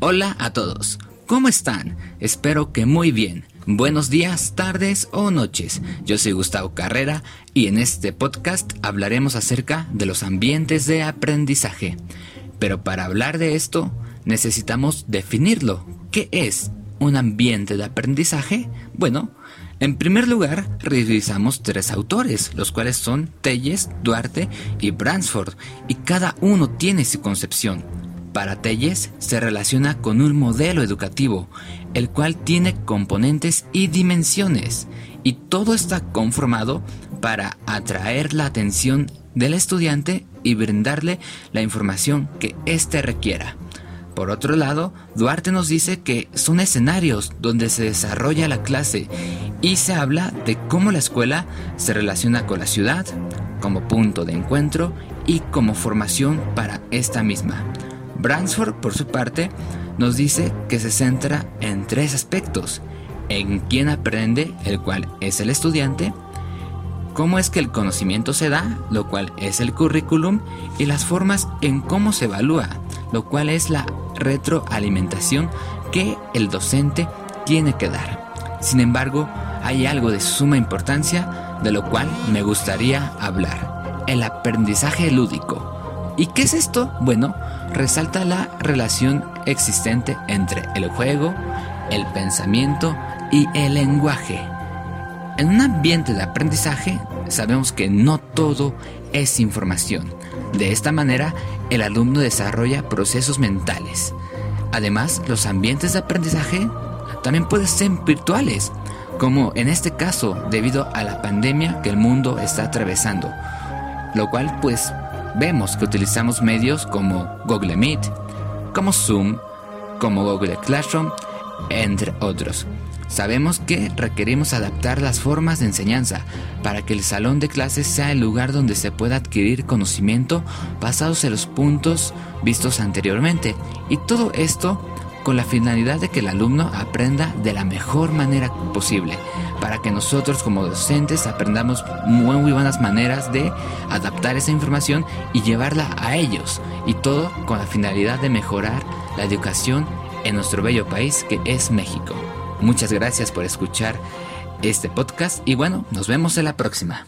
Hola a todos, ¿cómo están? Espero que muy bien. Buenos días, tardes o noches. Yo soy Gustavo Carrera y en este podcast hablaremos acerca de los ambientes de aprendizaje. Pero para hablar de esto necesitamos definirlo. ¿Qué es un ambiente de aprendizaje? Bueno, en primer lugar, revisamos tres autores, los cuales son Telles, Duarte y Bransford, y cada uno tiene su concepción. Para Telles se relaciona con un modelo educativo, el cual tiene componentes y dimensiones, y todo está conformado para atraer la atención del estudiante y brindarle la información que éste requiera. Por otro lado, Duarte nos dice que son escenarios donde se desarrolla la clase y se habla de cómo la escuela se relaciona con la ciudad como punto de encuentro y como formación para esta misma. Bransford, por su parte, nos dice que se centra en tres aspectos. En quién aprende, el cual es el estudiante, cómo es que el conocimiento se da, lo cual es el currículum, y las formas en cómo se evalúa, lo cual es la retroalimentación que el docente tiene que dar. Sin embargo, hay algo de suma importancia de lo cual me gustaría hablar, el aprendizaje lúdico. ¿Y qué es esto? Bueno, resalta la relación existente entre el juego, el pensamiento y el lenguaje. En un ambiente de aprendizaje sabemos que no todo es información. De esta manera, el alumno desarrolla procesos mentales. Además, los ambientes de aprendizaje también pueden ser virtuales, como en este caso debido a la pandemia que el mundo está atravesando, lo cual pues vemos que utilizamos medios como Google Meet, como Zoom, como Google Classroom, entre otros. Sabemos que requerimos adaptar las formas de enseñanza para que el salón de clases sea el lugar donde se pueda adquirir conocimiento basados en los puntos vistos anteriormente y todo esto con la finalidad de que el alumno aprenda de la mejor manera posible, para que nosotros como docentes aprendamos muy, buenas maneras de adaptar esa información y llevarla a ellos, y todo con la finalidad de mejorar la educación en nuestro bello país que es México. Muchas gracias por escuchar este podcast y bueno, nos vemos en la próxima.